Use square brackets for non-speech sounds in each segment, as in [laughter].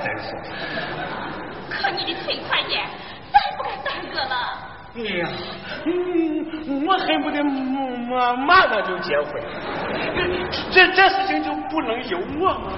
再说可你的勤快点再不敢耽搁了。哎呀我恨不得马马上就结婚。这这事情就不能由我吗？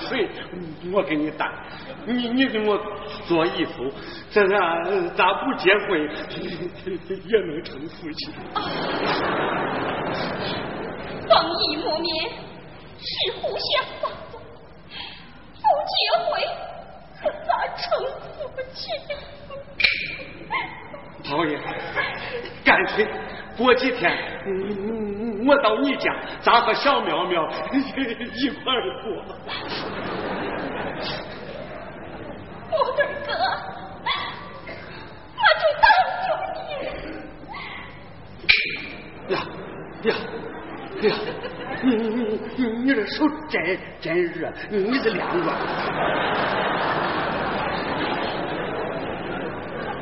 水我给你打，你你给我做衣服，这咱咱不结婚也能成夫妻。[laughs] 光义磨面是互相帮助，不结婚可咋成夫妻？讨厌，干脆过几天，我到你家，咱和小苗苗一块儿过。我的哥，我就当救你。呀呀呀！你你你你这手真真热，你是凉着。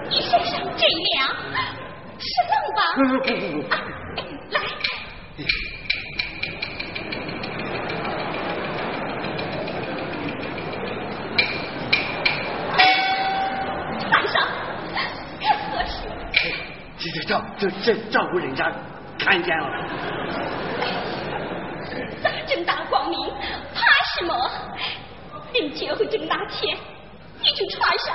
你身上这凉，是冷吧？不不不不，来。穿上，可合适。这这照这这照顾人家看见了。咱正大光明，怕什么？人结婚这么大钱，你就穿上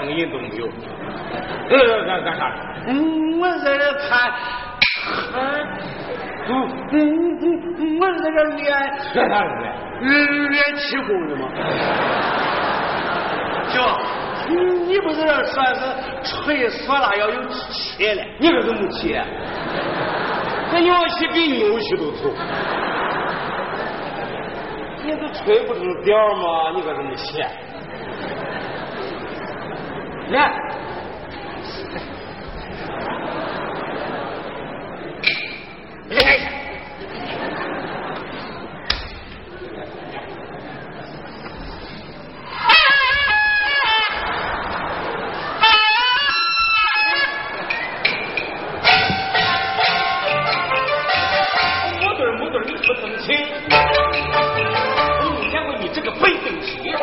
声音都没有。呃，干干啥？嗯，我在这看，看。嗯嗯嗯，我在这练练啥练？练气功的吗？舅，你你不是说是吹唢呐要有气嘞？你可是没气？这牛气比牛气都粗。你都吹不成调吗？你可来！来！啊！木墩儿木墩儿，你可真行！你见过你这个背背脊？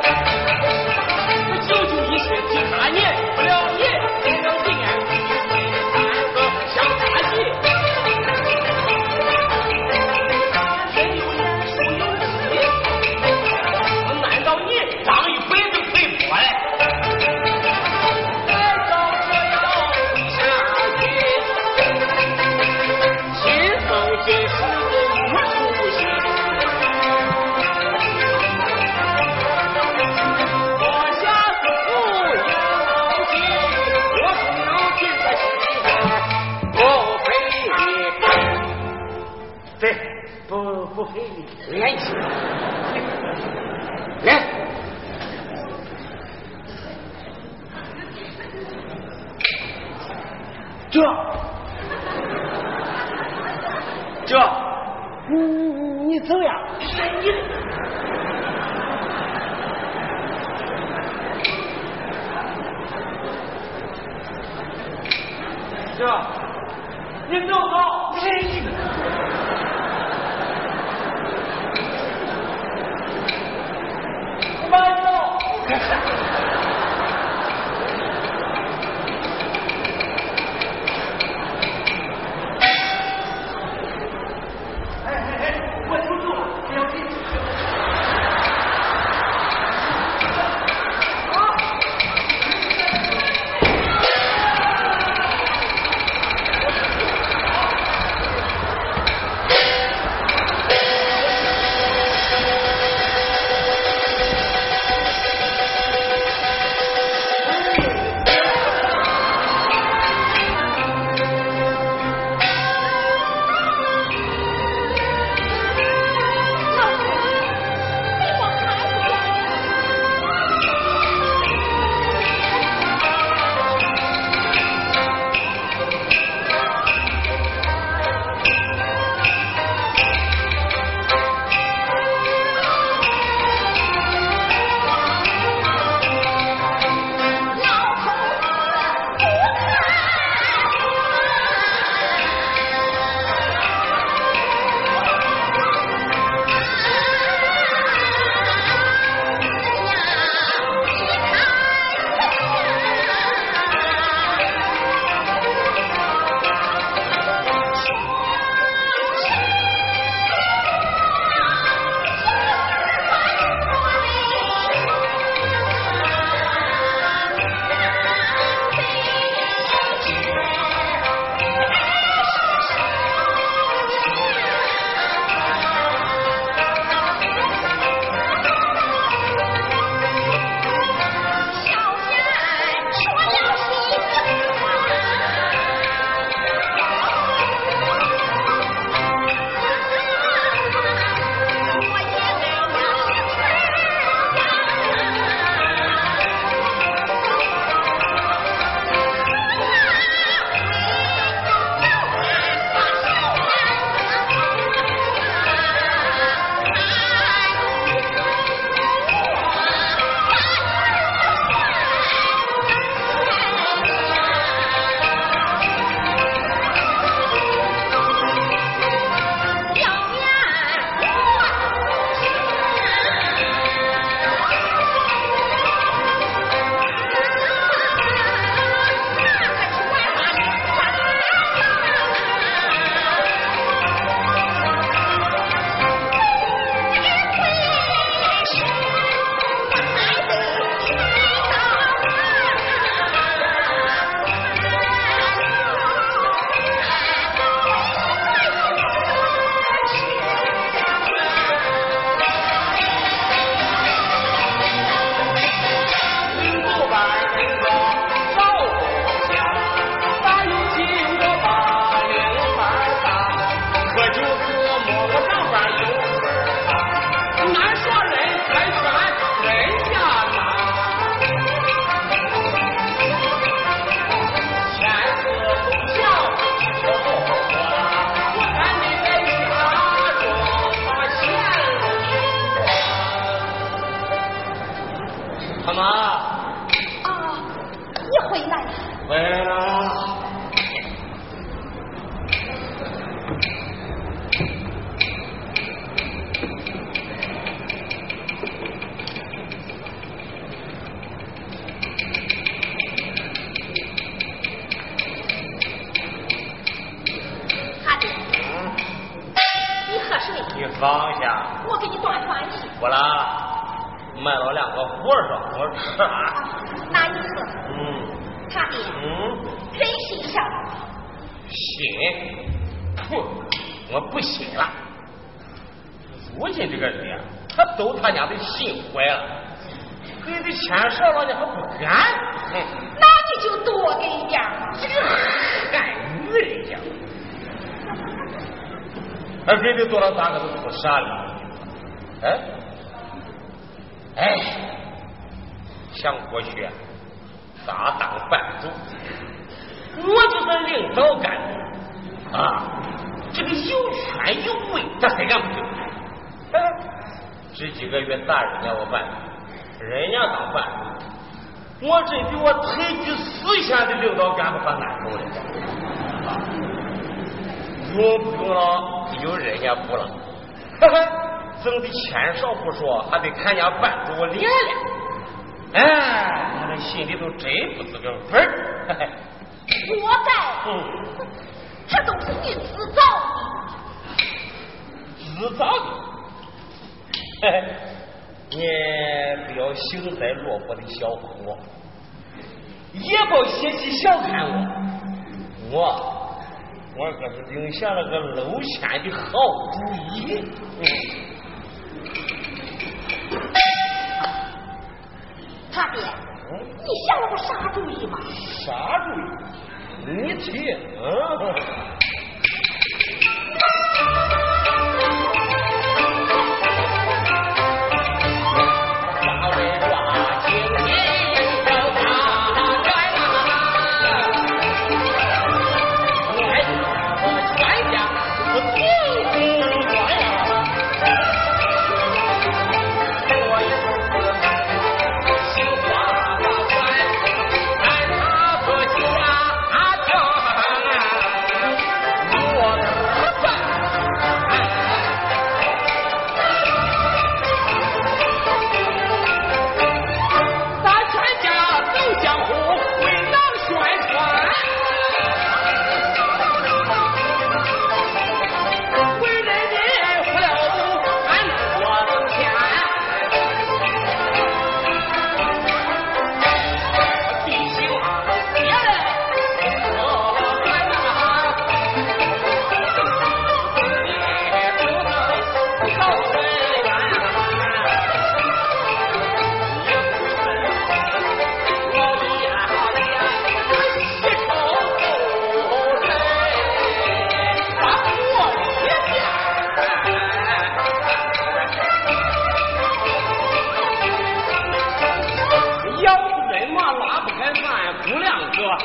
啥了？哎，哎，想过去咋当班主？我就是领导干的啊，这个有权有位，他谁敢不听？哎，这几个月大人家我办？人家当班主，我真比我退居四线的领导干部还难受嘞。用不用了，有人家不了，哈哈，挣的钱少不说，还得看人家班主脸脸，哎，我这心里头真不是个味儿，活该，嗯，这都是你自找的，自找的，嘿嘿，你不要幸灾乐祸的笑话我，也别嫌弃小看我，我。我可是领下了个楼前的好主意。他爹，你想了个啥主意嘛？啥主意？你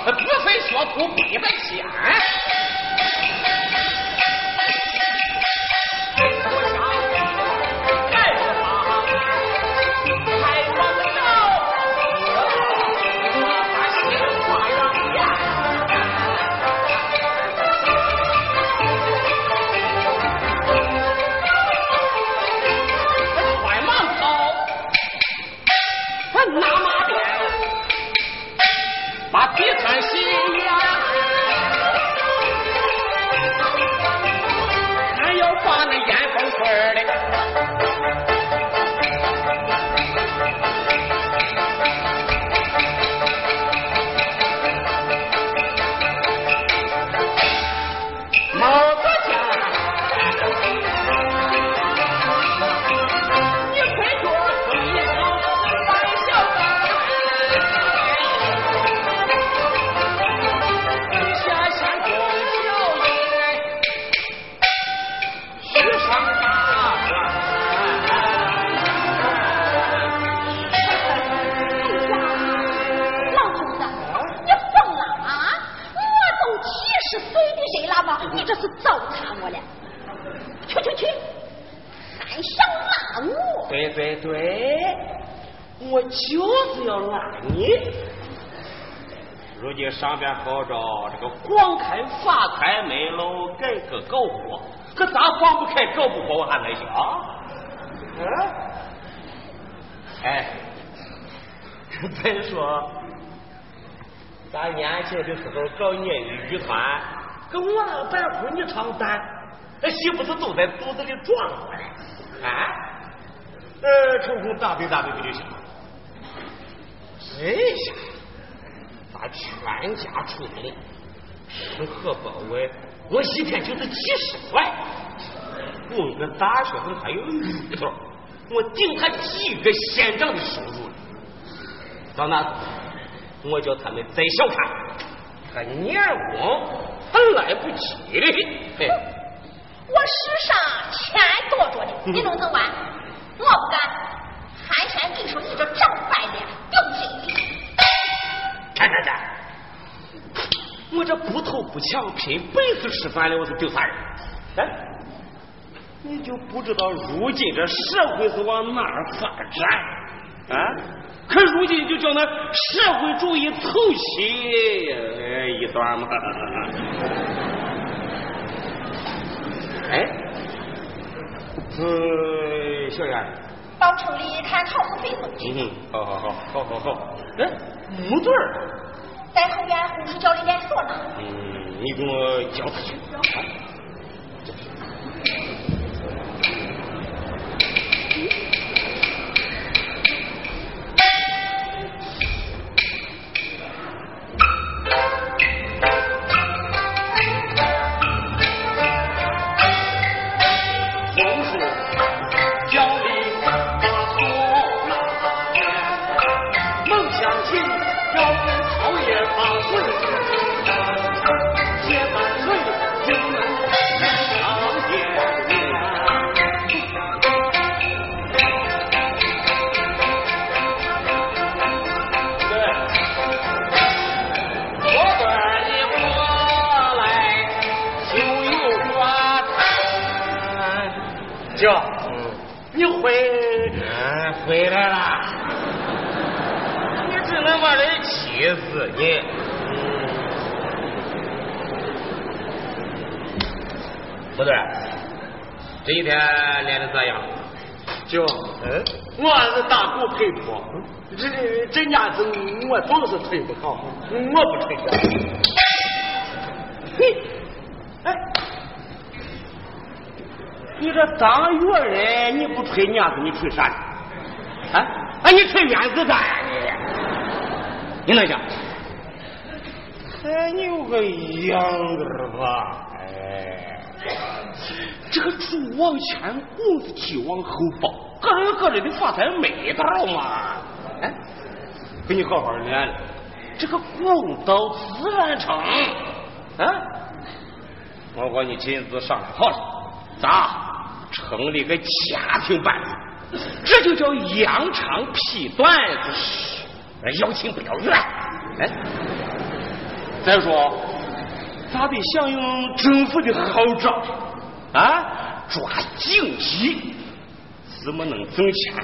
他自非说图比白瞎。提。嗯。上边号召这个光开发财门楼改革搞活，可咱放不开搞不活我还没想。嗯，哎，再说咱年轻的时候搞业余剧团，跟我那个白胡你唱单，那媳妇子都在肚子里装着？啊？呃，抽空大背大背不就行了？哎呀！咱全家出动，吃喝包围，我一天就是几十块。供个大学生还有芋头，我顶他几个县长的收入到那我叫他们再小看，他年功还来不及嘞。嘿，我世上钱多着呢，你弄成完，我不敢。寒天给说你这长白脸，丢心的。看看看，我这不偷不抢，拼本事吃饭的，我是丢啥人？哎，你就不知道如今这社会是往哪儿发展啊？可如今就叫那社会主义凑齐一段嘛。哎，嗯，[laughs] 小燕，到城里看陶瓷配送去。嗯，好好好，好好好。哎，木墩儿，在后院护士教里练锁呢。嗯，你给我叫他去。回来了。你只能把人气死你。不对，这一天练的咋样？舅，嗯，我是打鼓配托，这这家子我总是吹不好，我不吹的。嘿，哎，你这当乐人，你不吹娘子，你吹啥呢？啊啊！你吹院子咋呀你？你能想？还有个样子吧？哎，这个猪往前拱子鸡往后抱，各人有个人的发财没道嘛。哎，给你好好练练，这个公道自然成。啊，我管你亲自上来好了，咋成立个家庭班子？这就叫扬长劈短子，邀请不要远。哎，再说，咋得响应政府的号召啊？抓经济，怎么能挣钱，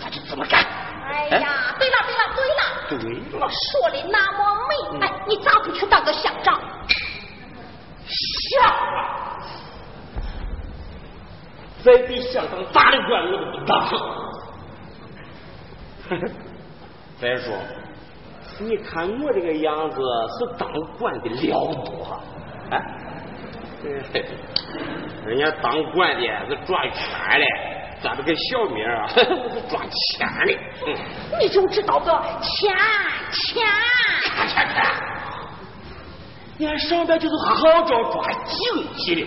咱就怎么干。哎呀，对了对了对了，对我说的那么美，哎，你咋不去当个乡长？像啊，再比相当大的官我都不当。[laughs] 再说，你看我这个样子是当官的了不啊？啊？[laughs] 人家当官的是抓钱的，咱这个小名啊，我 [laughs] 是抓钱的。嗯，你就知道个钱钱。看看看，你看上边就是号召抓经济的，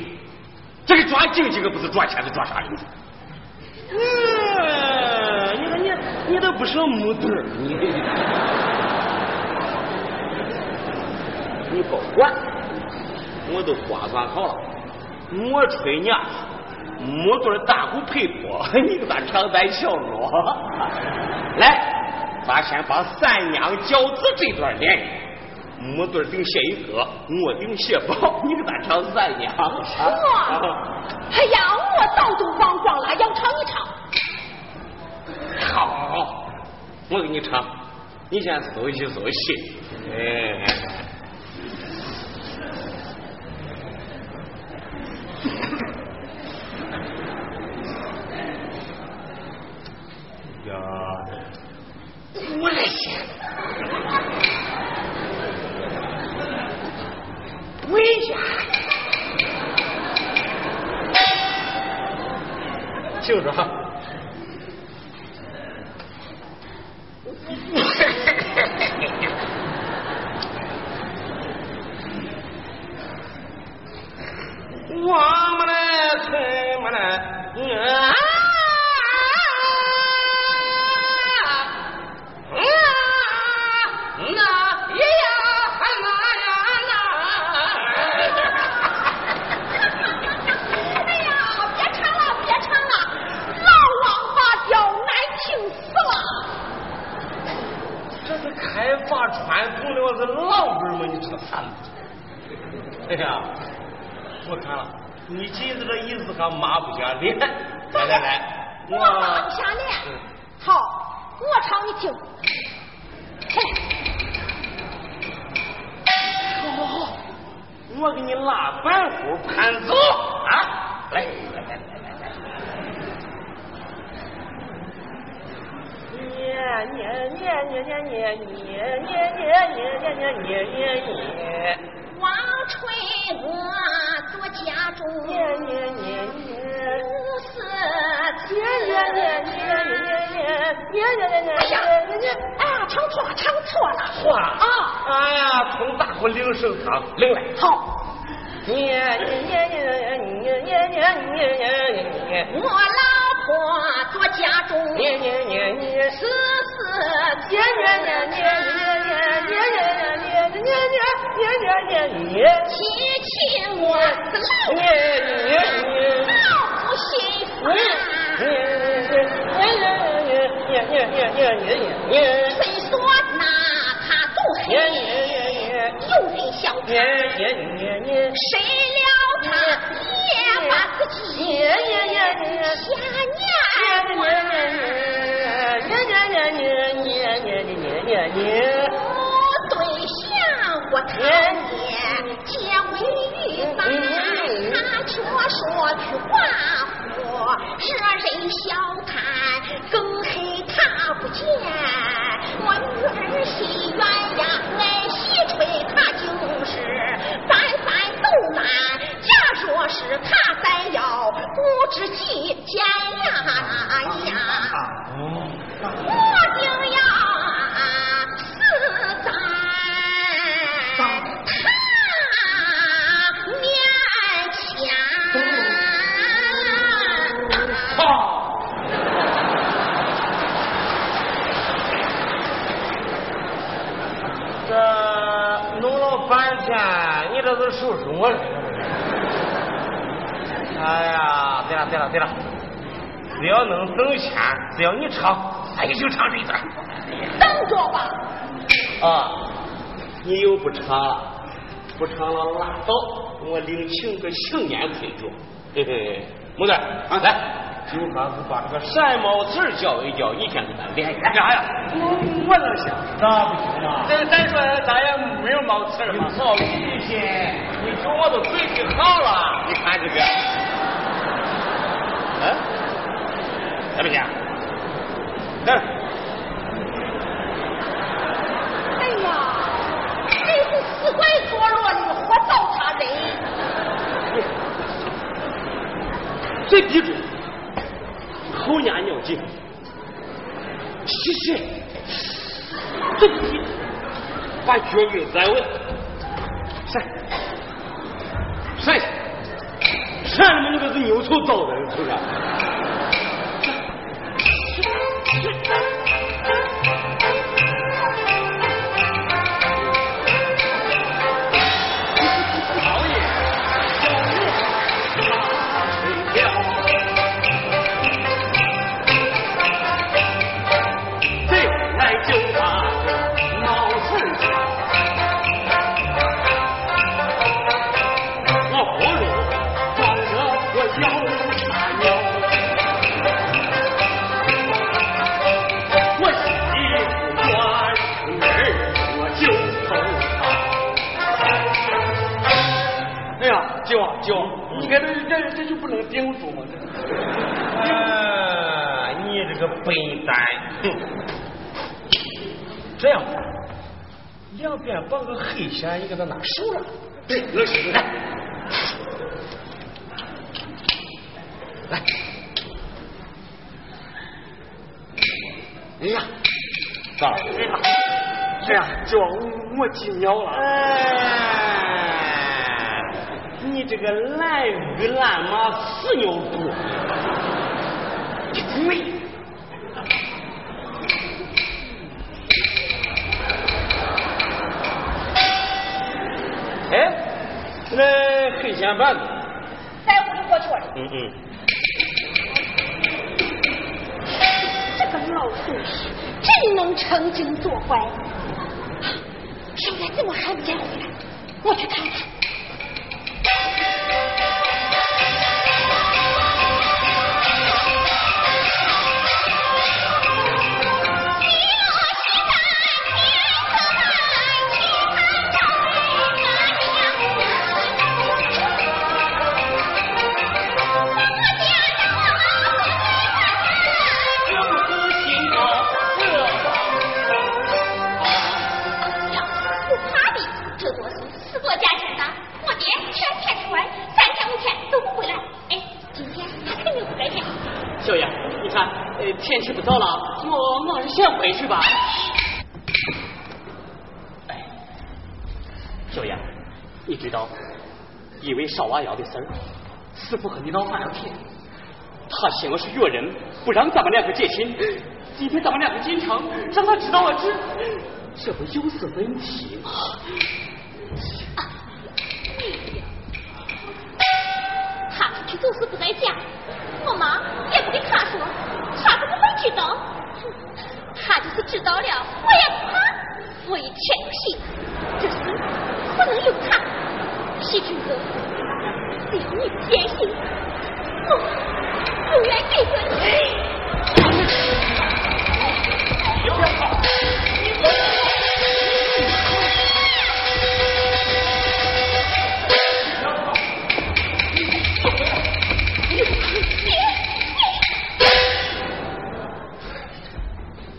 这个抓经济可不是抓钱，是抓啥用？嗯，你看你你都不是木墩儿，你 [laughs] 你甭管，我都刮算好了，我吹娘子，木墩儿大鼓配托，[laughs] 你给他常在小路。[laughs] 来，咱先把三娘饺子这段练练。木墩儿顶谢一哥，我顶谢宝，你给他唱三娘。我，哎呀，我早就忘光了，要唱一唱。好，我给你唱，你先搜一搜戏。哎。[laughs] 呀，我来先。回家。就是哈。我们来吹么来，本吗？你这个汉子！哎呀，我看了，你今子这意思还抹不下脸。来来来，我抹不下脸。好，我唱你听。好好好，我给你拉板胡盘走啊！来来。我做家中，年年年年，五四年年年年年年年年年年，哎呀，哎呀，唱错了，唱错了，错了啊！哎呀，从大伙领来，好。年年年年年年年年年年，我老婆做家中，年年年年，四四年年年年年年年年年年年年年年，亲亲我是老年年年，老不幸福。年年年年年年年年年，虽说那他都年黑，年年年有人笑他，年年年年，谁料他小摊更黑，他不见，我女儿心愿。是他在要不知几间呀呀。我就要死在他面前。好，这弄了半天，你这是收拾我了？哎呀，对了对了对了，只要能挣钱，只要你唱，俺就唱这一段。等着吧，啊，你又不唱了，不唱了拉倒，我另请个青年推着。嘿嘿，木子，啊来，就还是把这个山毛词儿教一教，你先给咱练一练。啥呀？我我能行？那不行啊！再再说咱也没有毛刺儿嘛。好新鲜！你瞅我都嘴皮好了，你看这个，啊，行不行？来。哎呀，真是死鬼作乱，你们活糟蹋人。最地主后年尿急，嘻嘻，这地把绝育在稳。能成精作怪。少爷怎么还不见回来？我去看看。少娃窑的事儿，师傅和你老爸要天，他嫌我是越人，不让咱们两个结亲。今天咱们两个进城，让他知道了这，这不又是问题吗？他出去就是不在家，我妈也不给他说。他怎么会知道？他就是知道了，我也不怕。我一天不信，这事不能由他。细君哥，只要你坚信，我不愿给着你。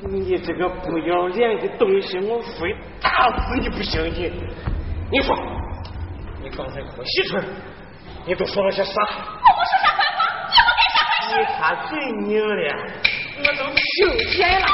你这个不要脸的东西，我非打死你不行！你，你说，你刚才和媳妇，你都说了些啥？我不说啥坏话，也不干啥坏事。你看嘴拧了，我都听见了。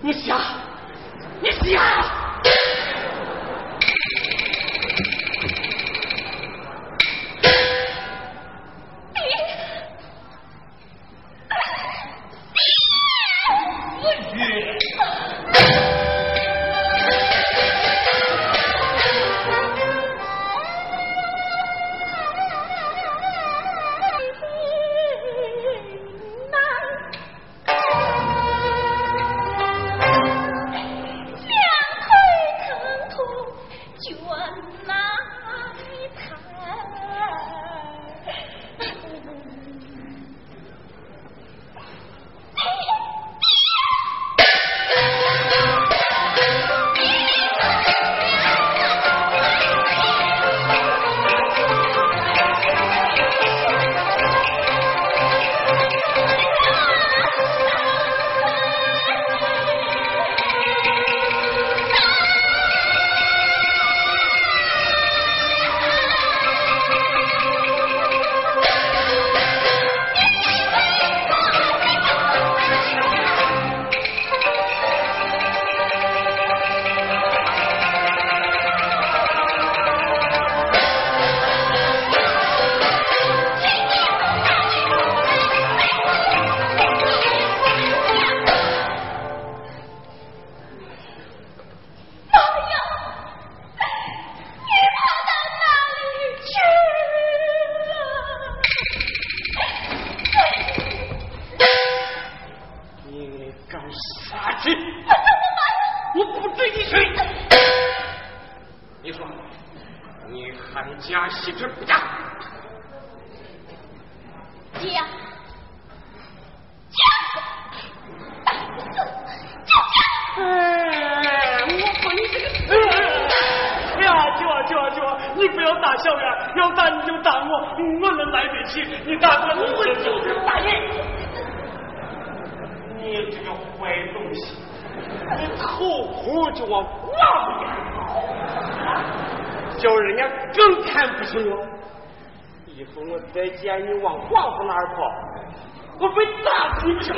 你瞎小远，要打你就打我，我能来得起。你打我，我就是打你。你这个坏东西，你头空就往往边跑，叫人家更看不起我。以后我再见你往黄夫那儿跑，我被打死你不行。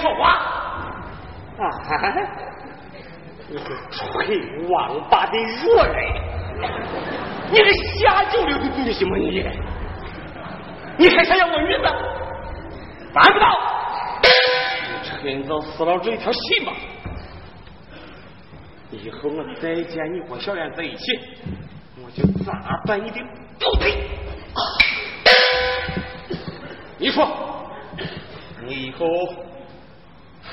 说话？啊！你个吹王八的弱人！你个下九流的东西吗你！你还想要我女子？办不到！你趁早死了这一条心吧！以后我再见你和小燕在一起，我就砸断你的狗腿！你说，你以后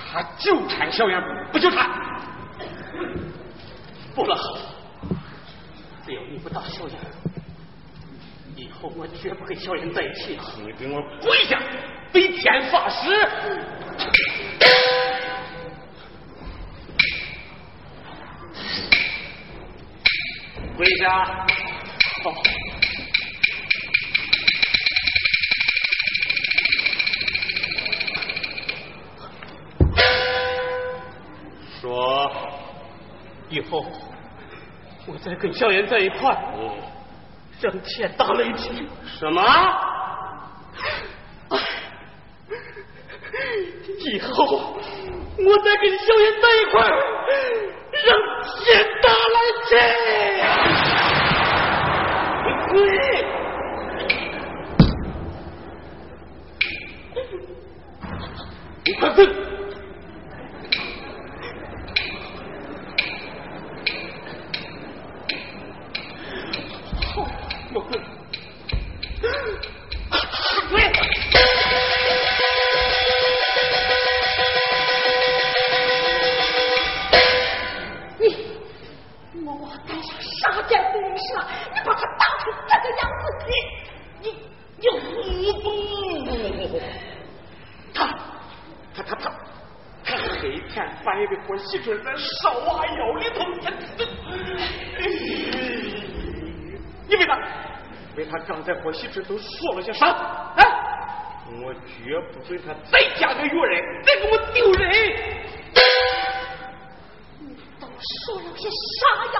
还纠缠小燕不纠缠？不了，只要你不打小燕，以后我绝不跟小燕在一起。你给我跪下，对天发誓！跪下！好。说，以后我再跟萧炎在一块儿，让天打雷劈。什么？以后我再跟萧炎在一块儿，让天打雷劈。滚！你快滚！我滚！滚！你莫我干啥杀奸毁舍？你把他打成这个样子，你你你不他他他他他黑天半夜的和喜春在烧娃窑里头，为他刚才和喜春都说了些啥？啊！我绝不准他再嫁个越人，再给我丢人！你都说了些啥呀？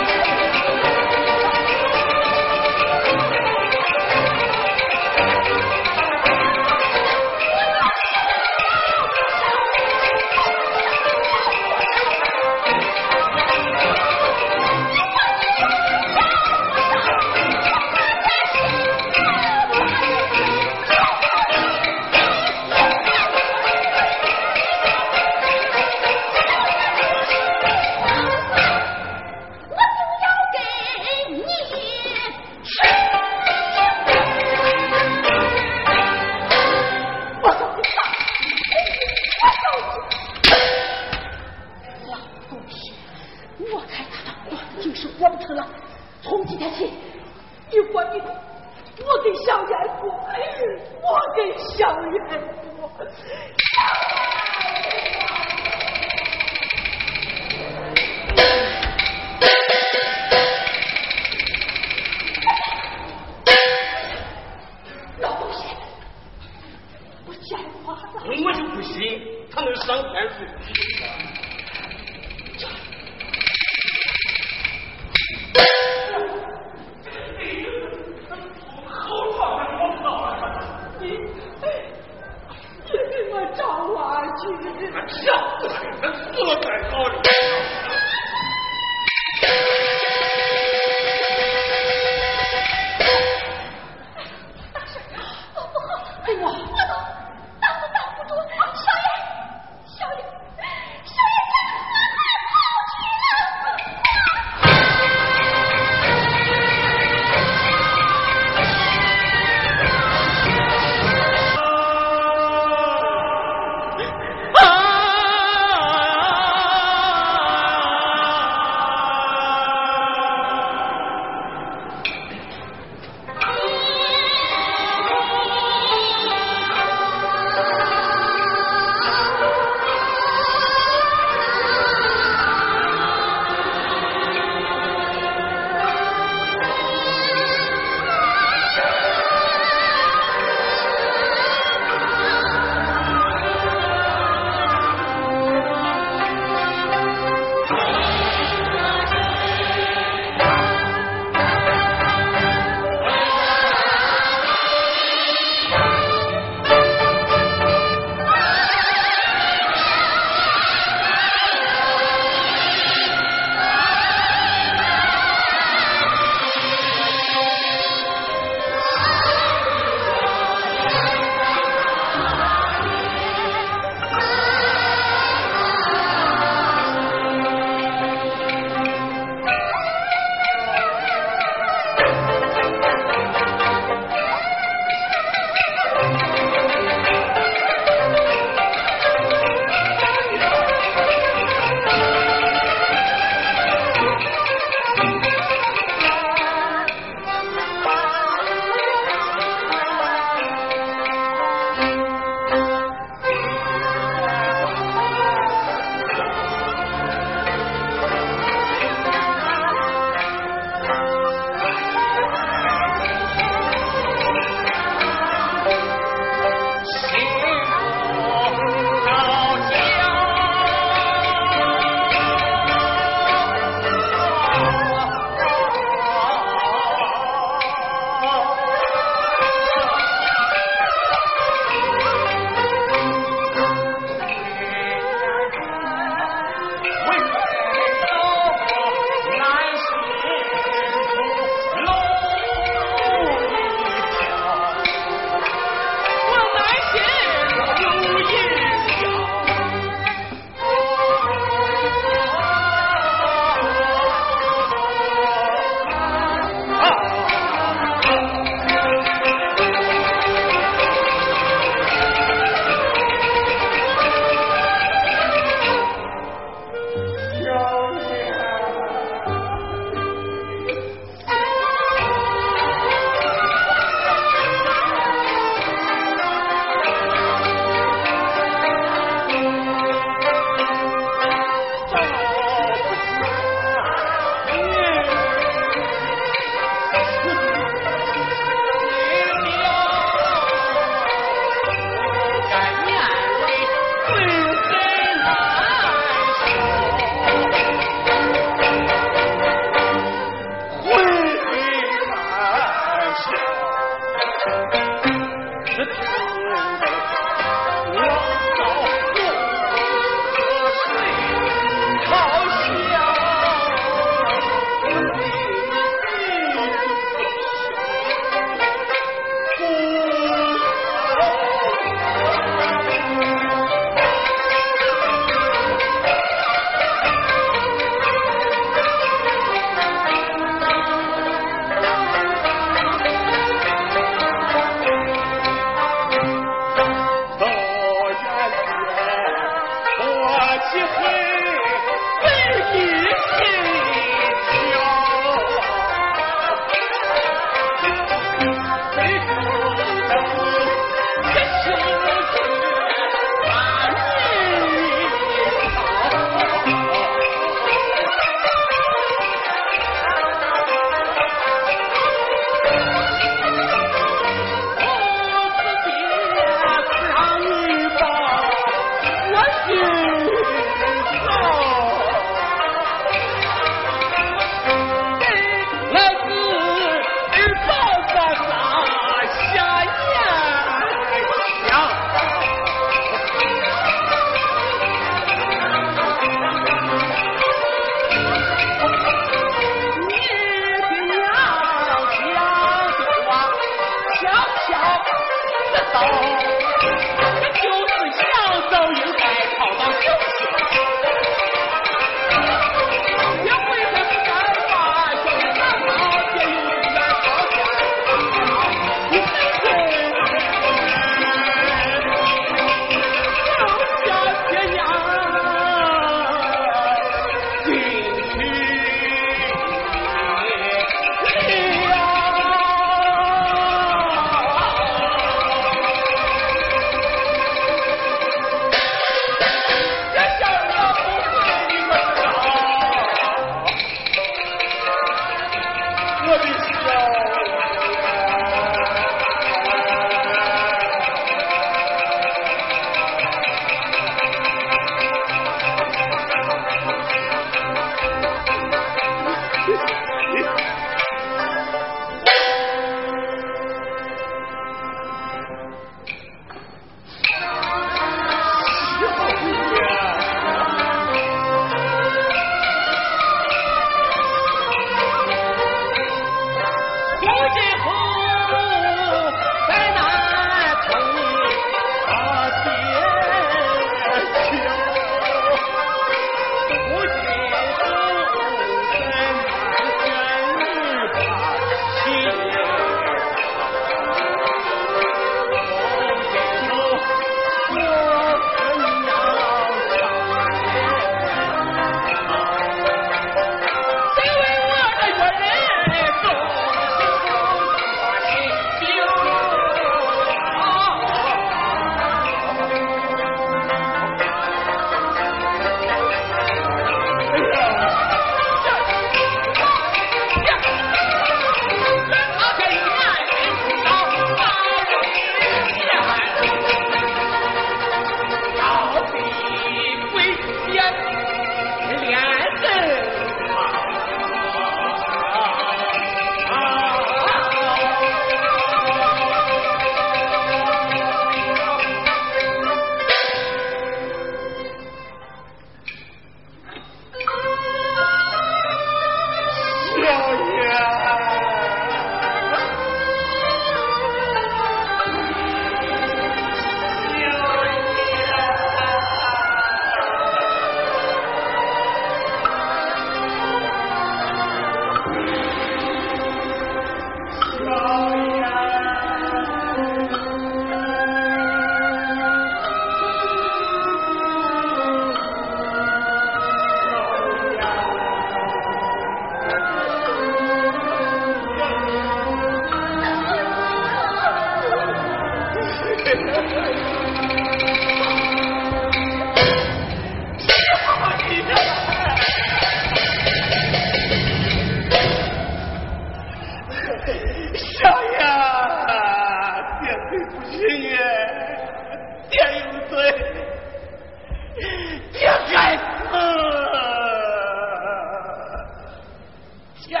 天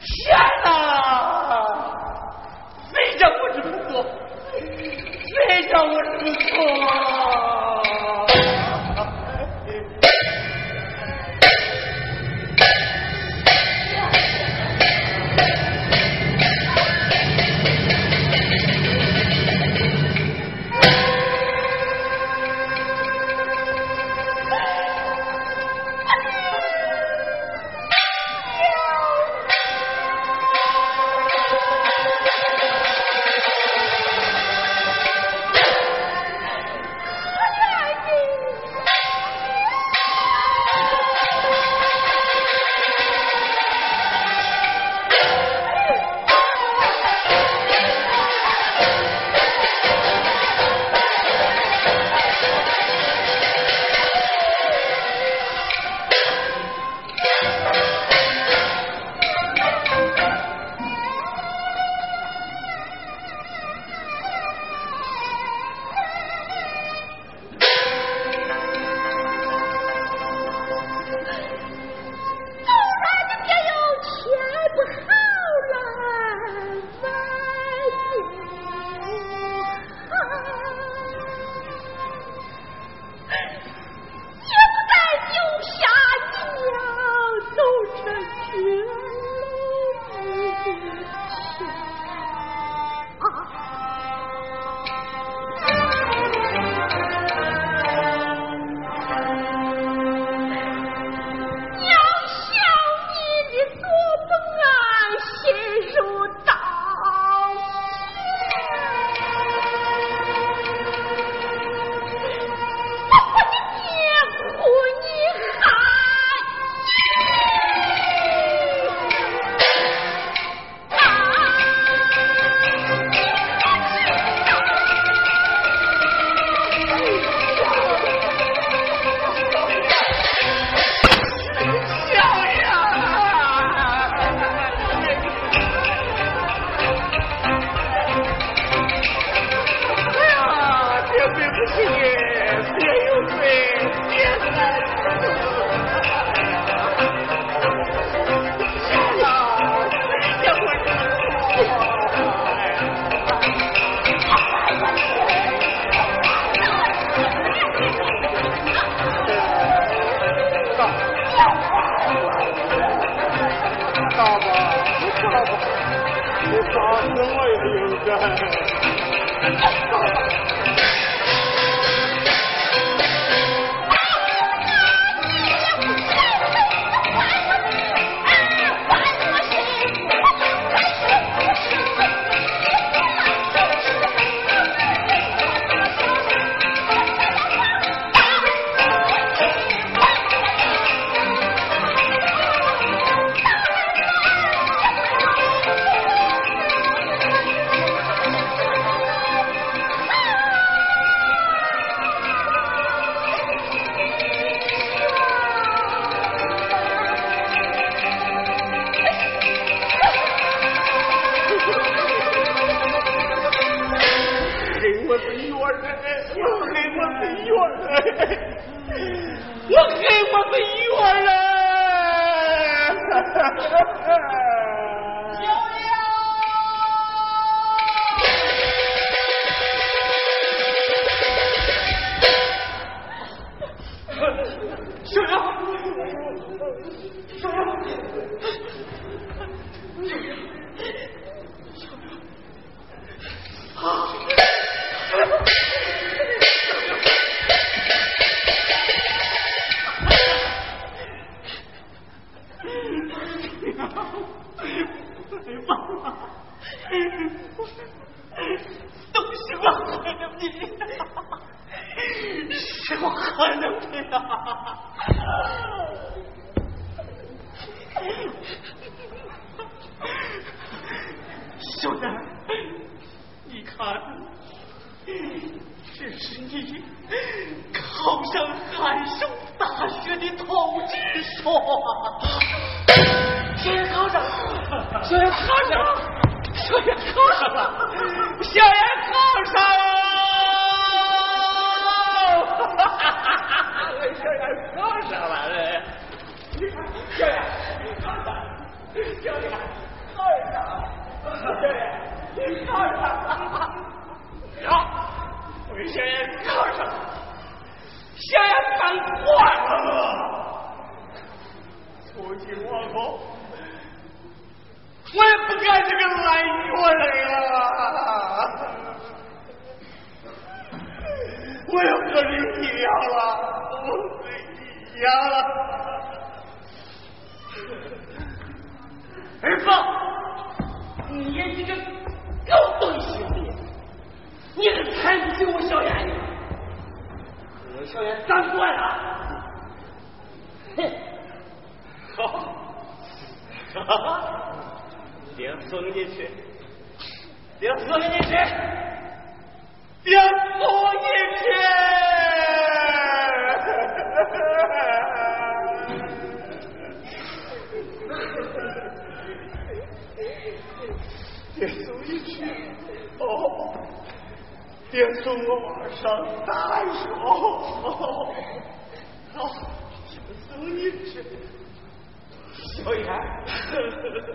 天呐非叫我这么做非叫我这么做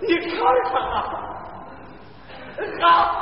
你看看啊，好。